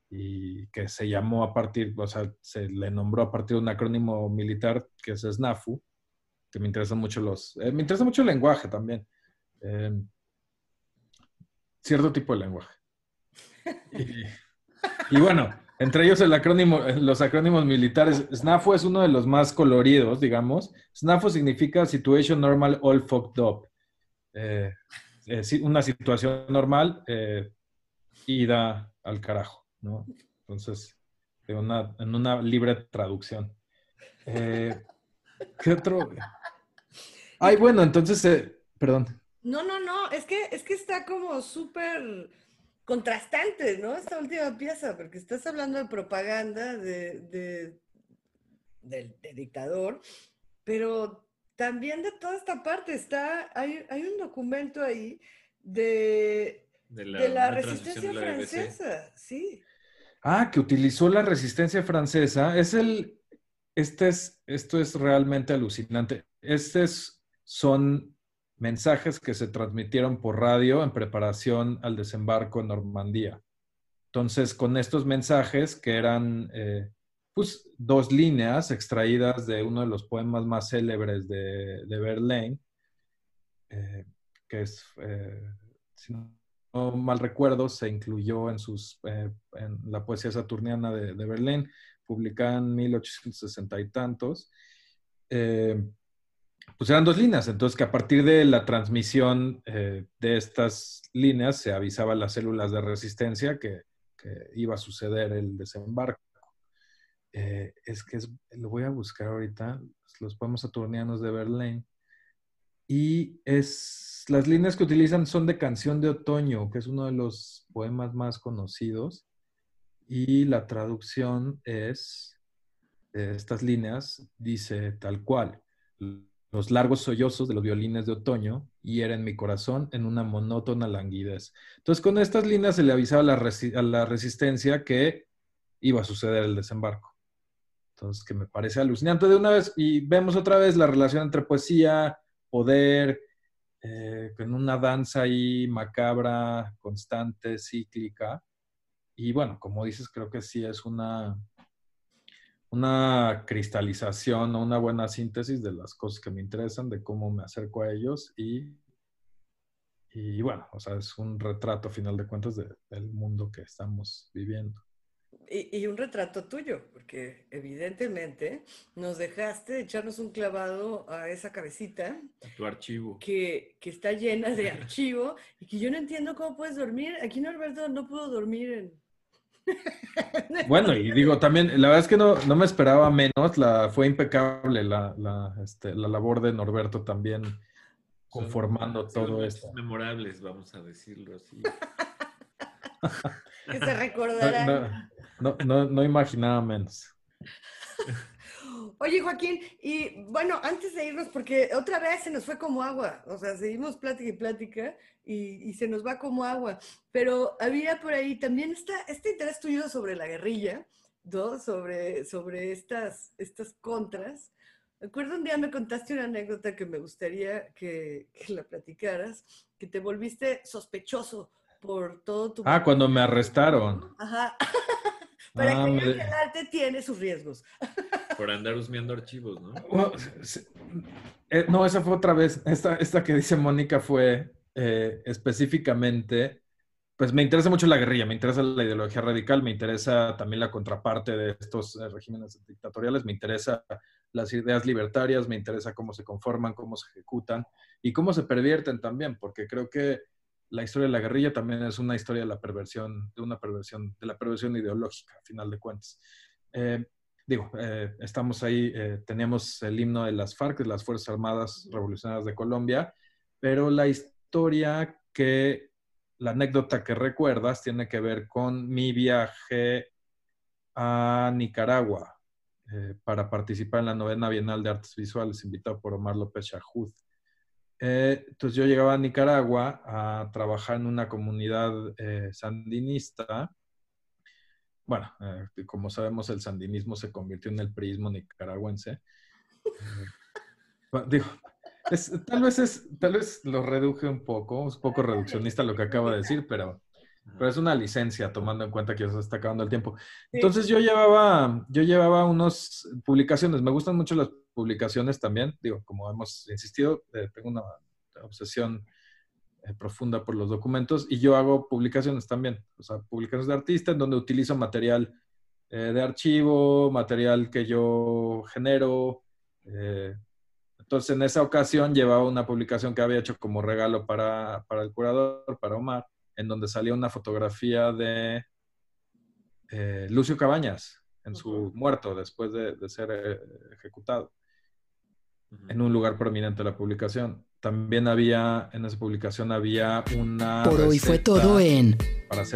y que se llamó a partir, o sea, se le nombró a partir de un acrónimo militar que es SNAFU, que me interesan mucho los, eh, me interesa mucho el lenguaje también. Eh, cierto tipo de lenguaje. <laughs> Y, y bueno, entre ellos el acrónimo, los acrónimos militares, SNAFU es uno de los más coloridos, digamos. SNAFU significa Situation Normal All Fucked Up. Eh, eh, una situación normal, eh, ida al carajo, ¿no? Entonces, en una, en una libre traducción. Eh, ¿Qué otro? Ay, bueno, entonces, perdón. No, no, no, es que, es que está como súper contrastante, ¿no? Esta última pieza, porque estás hablando de propaganda de, dictador, pero también de toda esta parte está, hay, hay un documento ahí de, De de la, resistencia la francesa, sí. Ah, que utilizó la resistencia francesa. Es el. Este es, esto es realmente alucinante. Estos son mensajes que se transmitieron por radio en preparación al desembarco en Normandía. Entonces, con estos mensajes, que eran eh, pues, dos líneas extraídas de uno de los poemas más célebres de, de Verlaine, eh, que es, eh, si no mal recuerdo, se incluyó en, sus, en la poesía saturniana de, de Verlaine, publicada en 1860 y tantos. Pues eran dos líneas, entonces que a partir de la transmisión eh, de estas líneas se avisaba a las células de resistencia que, iba a suceder el desembarco. Eh, es que es- lo voy a buscar ahorita, los poemas saturnianos de Verlaine. Y es, las líneas que utilizan son de Canción de Otoño, que es uno de los poemas más conocidos. Y la traducción es, de estas líneas, dice tal cual. Los largos sollozos de los violines de otoño hieren mi corazón en una monótona languidez. Entonces, con estas líneas se le avisaba a la, resi- a la resistencia que iba a suceder el desembarco. Entonces, que me parece alucinante de una vez. Y vemos otra vez la relación entre poesía, poder, eh, con una danza ahí macabra, constante, cíclica. Y bueno, como dices, creo que sí es una, una cristalización o una buena síntesis de las cosas que me interesan, de cómo me acerco a ellos y, y bueno, o sea, es un retrato a final de cuentas de- del mundo que estamos viviendo. Y, y un retrato tuyo, porque evidentemente nos dejaste echarnos un clavado a esa cabecita Tu archivo. que, que está llena de <laughs> archivo y que yo no entiendo cómo puedes dormir. Aquí Norberto no pudo dormir en... Bueno, y digo también, la verdad es que no, no me esperaba menos, la, fue impecable la, la, este, la labor de Norberto también conformando Son todo momentos esto. memorables, vamos a decirlo así. <laughs> que se <laughs> recordarán. No, no, no, no imaginaba menos. <laughs> Oye, Joaquín, y bueno, antes de irnos, porque otra vez se nos fue como agua, o sea, seguimos plática y plática y, y se nos va como agua, pero había por ahí también esta, este interés tuyo sobre la guerrilla, ¿no? Sobre, sobre estas, estas contras. Recuerdo un día me contaste una anécdota que me gustaría que, que la platicaras, que te volviste sospechoso por todo tu... Ah, cuando me arrestaron. Ajá. <laughs> Para Ah, que me- vean que el arte tiene sus riesgos. <laughs> Por andar husmeando archivos, ¿no? Eh, no, esa fue otra vez. Esta, esta que dice Mónica fue eh, específicamente, pues me interesa mucho la guerrilla, me interesa la ideología radical, me interesa también la contraparte de estos eh, regímenes dictatoriales, me interesa las ideas libertarias, me interesa cómo se conforman, cómo se ejecutan y cómo se pervierten también, porque creo que la historia de la guerrilla también es una historia de la perversión, de una perversión, de la perversión ideológica, a final de cuentas. Digo, eh, estamos ahí, eh, teníamos el himno de las FARC, de las Fuerzas Armadas Revolucionarias de Colombia, pero la historia que, la anécdota que recuerdas tiene que ver con mi viaje a Nicaragua eh, para participar en la novena Bienal de Artes Visuales, invitado por Omar López Shahud. Eh, entonces yo llegaba a Nicaragua a trabajar en una comunidad sandinista. Bueno, eh, como sabemos, el sandinismo se convirtió en el priismo nicaragüense. Eh, digo, es- tal, vez es, tal vez lo reduje un poco, es un poco reduccionista lo que acabo de decir, pero, pero es una licencia tomando en cuenta que ya se está acabando el tiempo. Entonces yo llevaba, yo llevaba unas publicaciones, me gustan mucho las publicaciones también, digo, como hemos insistido, eh, tengo una obsesión eh, profunda por los documentos y yo hago publicaciones también, o sea, publicaciones de artista en donde utilizo material eh, de archivo, material que yo genero. eh, entonces, en esa ocasión llevaba una publicación que había hecho como regalo para, para el curador, para Omar, en donde salía una fotografía de eh, Lucio Cabañas en su muerto después de, de ser ejecutado en un lugar prominente de la publicación. También había, en esa publicación había una... Por hoy fue todo en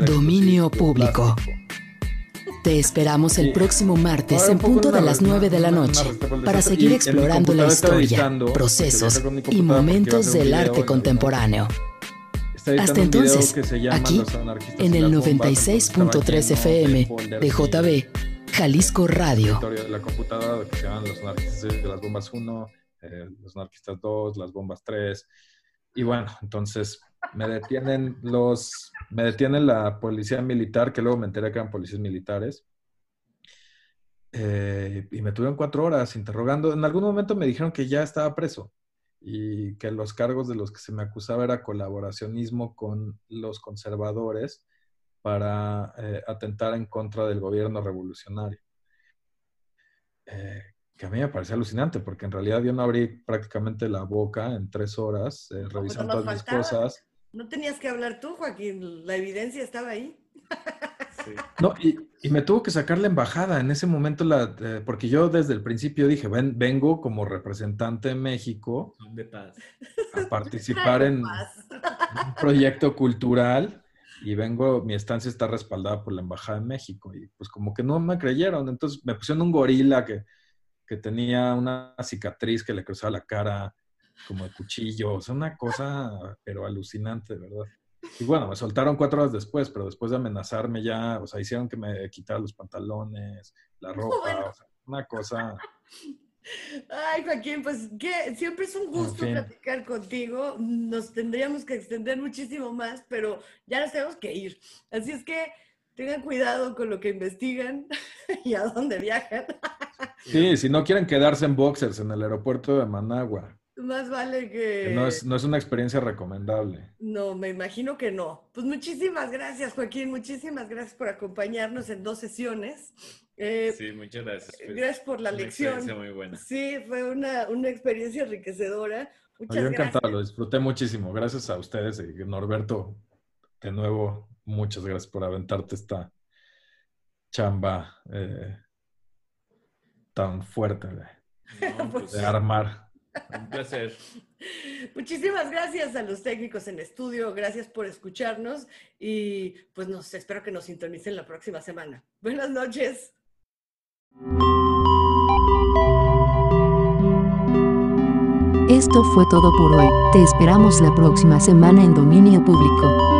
Dominio Público. Te esperamos el próximo martes en punto de las re- 9 de la noche para seguir Y explorando la historia, procesos y momentos del arte contemporáneo. Hasta entonces, aquí, en el las bombas, entonces estaba 96.3 lleno FM de JB, Jalisco Radio. la computadora que se llaman Los anarquistas de las bombas 1, eh, Los anarquistas 2, Las bombas 3. y bueno, entonces me detienen los, me detiene la policía militar, que luego me enteré que eran policías militares. Eh, y me tuvieron cuatro horas interrogando. En algún momento me dijeron que ya estaba preso y que los cargos de los que se me acusaba era colaboracionismo con los conservadores para eh, atentar en contra del gobierno revolucionario. Eh, que a mí me parecía alucinante, porque en realidad yo no abrí prácticamente la boca en tres horas eh, revisando todas mis cosas. No tenías que hablar tú, Joaquín. La evidencia estaba ahí. No, y, y me tuvo que sacar la embajada en ese momento, la, eh, porque yo desde el principio dije, "Ven- vengo como representante de México Son de paz. a <laughs> participar en un proyecto cultural y vengo, mi estancia está respaldada por la Embajada de México y pues como que no me creyeron, entonces me pusieron un gorila que, que tenía una cicatriz que le cruzaba la cara como de cuchillo, o sea, una cosa pero alucinante, verdad. Y bueno, me soltaron cuatro horas después, pero después de amenazarme ya, o sea, hicieron que me quitara los pantalones, la ropa, Bueno. o sea, una cosa... <laughs> Ay, Joaquín, pues que siempre es un gusto fin. platicar contigo. Nos tendríamos que extender muchísimo más, pero ya nos tenemos que ir. Así es que tengan cuidado con lo que investigan <laughs> y a dónde viajan. <laughs> Sí, si no quieren quedarse en boxers en el aeropuerto de Managua, Más vale que... que no es, no es una experiencia recomendable. No, me imagino que no. Pues muchísimas gracias, Joaquín. Muchísimas gracias por acompañarnos en dos sesiones. Eh, Sí, muchas gracias. pues, Gracias por la una lección. experiencia muy buena. Sí, fue una, una experiencia enriquecedora. No, Muchas yo gracias. encantado, lo disfruté muchísimo. Gracias a ustedes y Norberto, de nuevo, muchas gracias por aventarte esta chamba eh, tan fuerte de, No, pues, de armar. un placer. Muchísimas gracias a los técnicos en estudio, gracias por escucharnos y pues nos espero que nos sintonicen la próxima semana. Buenas noches. Esto fue todo por hoy. Te esperamos la próxima semana en Dominio Público.